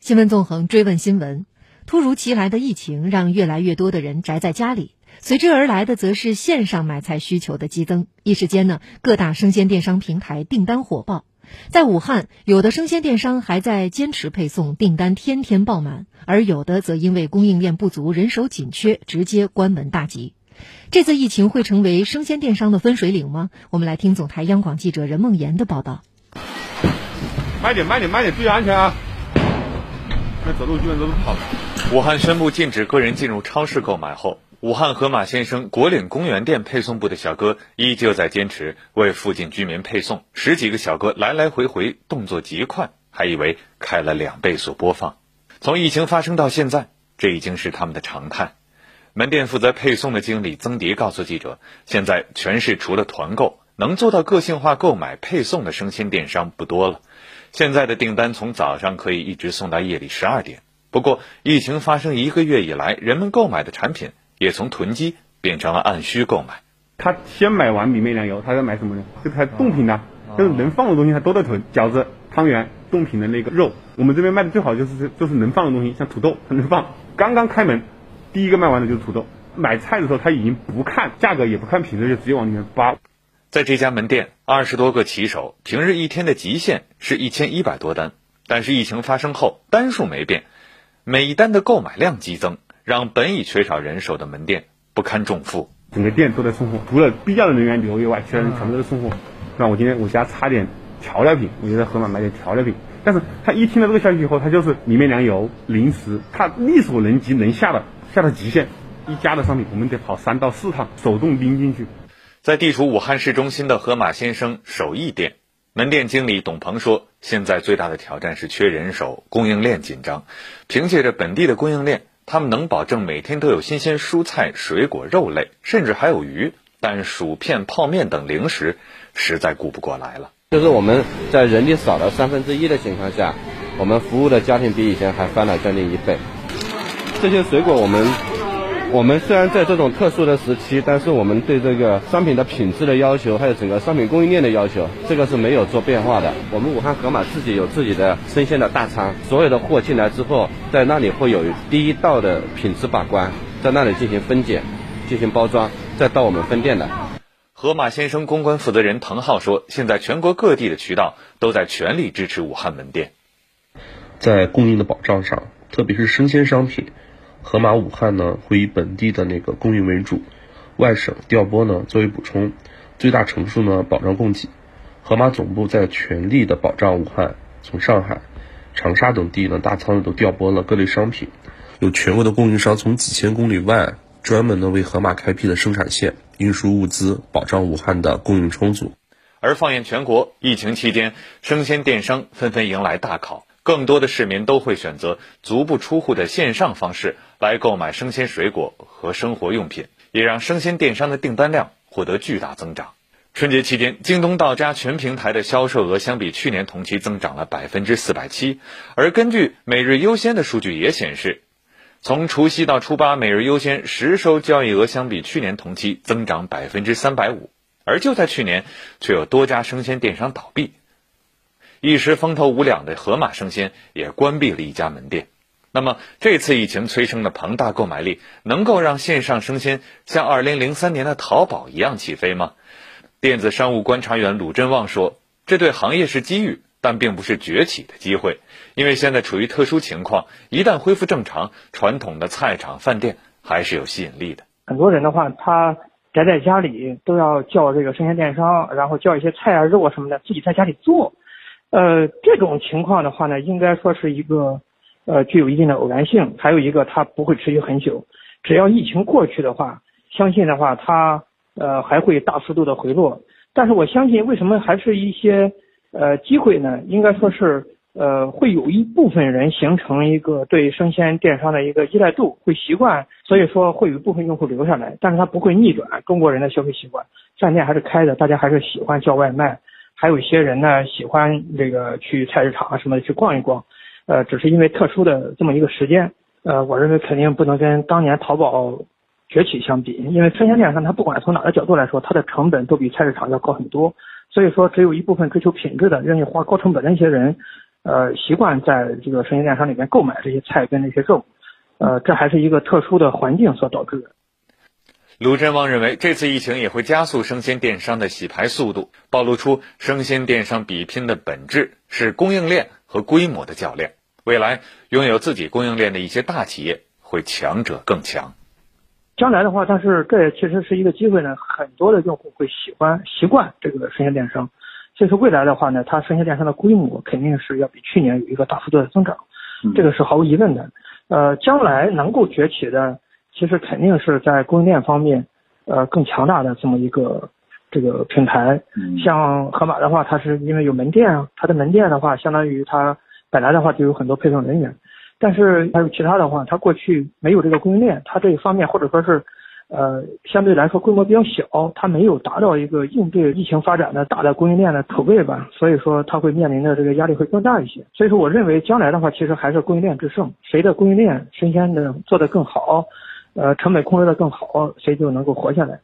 新闻纵横追问新闻：突如其来的疫情让越来越多的人宅在家里，随之而来的则是线上买菜需求的激增。一时间呢，各大生鲜电商平台订单火爆。在武汉，有的生鲜电商还在坚持配送，订单天天爆满；而有的则因为供应链不足、人手紧缺，直接关门大吉。这次疫情会成为生鲜电商的分水岭吗？我们来听总台央广记者任梦妍的报道。慢点，慢点，慢点，注意安全啊！武汉宣布禁止个人进入超市购买后，武汉河马先生国岭公园店配送部的小哥依旧在坚持为附近居民配送。十几个小哥来来回回，动作极快，还以为开了两倍速播放。从疫情发生到现在，这已经是他们的常态。门店负责配送的经理曾迪告诉记者：“现在全市除了团购，能做到个性化购买配送的生鲜电商不多了。”现在的订单从早上可以一直送到夜里十二点。不过，疫情发生一个月以来，人们购买的产品也从囤积变成了按需购买。他先买完米面粮油，他要买什么呢？就他冻品呐，就是能放的东西他都在囤。饺子、汤圆、冻品的那个肉，我们这边卖的最好就是就是能放的东西，像土豆，它能放。刚刚开门，第一个卖完的就是土豆。买菜的时候，他已经不看价格，也不看品质，就直接往里面扒。在这家门店，二十多个骑手，平日一天的极限是一千一百多单。但是疫情发生后，单数没变，每一单的购买量激增，让本已缺少人手的门店不堪重负。整个店都在送货，除了必要的人员留以外，其他人全部都是送货。那我今天我家差点调料品，我就在盒马买点调料品。但是他一听到这个消息以后，他就是米面粮油、零食，他力所能及能下的下到极限。一家的商品，我们得跑三到四趟，手动拎进去。在地处武汉市中心的河马先生手艺店门店经理董鹏说：“现在最大的挑战是缺人手，供应链紧张。凭借着本地的供应链，他们能保证每天都有新鲜蔬菜、水果、肉类，甚至还有鱼。但薯片、泡面等零食实在顾不过来了。就是我们在人力少了三分之一的情况下，我们服务的家庭比以前还翻了将近一倍。这些水果我们。”我们虽然在这种特殊的时期，但是我们对这个商品的品质的要求，还有整个商品供应链的要求，这个是没有做变化的。我们武汉盒马自己有自己的生鲜的大仓，所有的货进来之后，在那里会有第一道的品质把关，在那里进行分拣、进行包装，再到我们分店的。盒马先生公关负责人滕浩说：“现在全国各地的渠道都在全力支持武汉门店，在供应的保障上，特别是生鲜商品。”盒马武汉呢会以本地的那个供应为主，外省调拨呢作为补充，最大程度呢保障供给。盒马总部在全力的保障武汉，从上海、长沙等地呢大仓都调拨了各类商品，有全国的供应商从几千公里外专门呢为盒马开辟了生产线，运输物资，保障武汉的供应充足。而放眼全国，疫情期间，生鲜电商纷纷迎来大考。更多的市民都会选择足不出户的线上方式来购买生鲜水果和生活用品，也让生鲜电商的订单量获得巨大增长。春节期间，京东到家全平台的销售额相比去年同期增长了百分之四百七。而根据每日优先的数据也显示，从除夕到初八，每日优先实收交易额相比去年同期增长百分之三百五。而就在去年，却有多家生鲜电商倒闭。一时风头无两的盒马生鲜也关闭了一家门店。那么，这次疫情催生的庞大购买力，能够让线上生鲜像2003年的淘宝一样起飞吗？电子商务观察员鲁振旺说：“这对行业是机遇，但并不是崛起的机会，因为现在处于特殊情况。一旦恢复正常，传统的菜场、饭店还是有吸引力的。很多人的话，他宅在家里都要叫这个生鲜电商，然后叫一些菜啊、肉啊什么的，自己在家里做。”呃，这种情况的话呢，应该说是一个，呃，具有一定的偶然性。还有一个，它不会持续很久。只要疫情过去的话，相信的话，它呃还会大幅度的回落。但是我相信，为什么还是一些呃机会呢？应该说是呃会有一部分人形成一个对生鲜电商的一个依赖度，会习惯，所以说会有一部分用户留下来。但是它不会逆转中国人的消费习惯，饭店还是开的，大家还是喜欢叫外卖。还有一些人呢，喜欢这个去菜市场啊什么的去逛一逛，呃，只是因为特殊的这么一个时间，呃，我认为肯定不能跟当年淘宝崛起相比，因为生鲜电商它不管从哪个角度来说，它的成本都比菜市场要高很多，所以说只有一部分追求品质的、愿意花高成本的一些人，呃习惯在这个生鲜电商里面购买这些菜跟那些肉，呃，这还是一个特殊的环境所导致的。卢振旺认为，这次疫情也会加速生鲜电商的洗牌速度，暴露出生鲜电商比拼的本质是供应链和规模的较量。未来拥有自己供应链的一些大企业会强者更强。将来的话，但是这也其实是一个机会呢，很多的用户会喜欢习惯这个生鲜电商，所以说未来的话呢，它生鲜电商的规模肯定是要比去年有一个大幅度的增长，这个是毫无疑问的。呃，将来能够崛起的。其实肯定是在供应链方面，呃，更强大的这么一个这个平台。像盒马的话，它是因为有门店啊，它的门店的话，相当于它本来的话就有很多配送人员。但是还有其他的话，它过去没有这个供应链，它这一方面或者说是，呃，相对来说规模比较小，它没有达到一个应对疫情发展的大的供应链的储备吧，所以说它会面临的这个压力会更大一些。所以说，我认为将来的话，其实还是供应链制胜，谁的供应链生鲜的做得更好。呃，成本控制的更好，谁就能够活下来。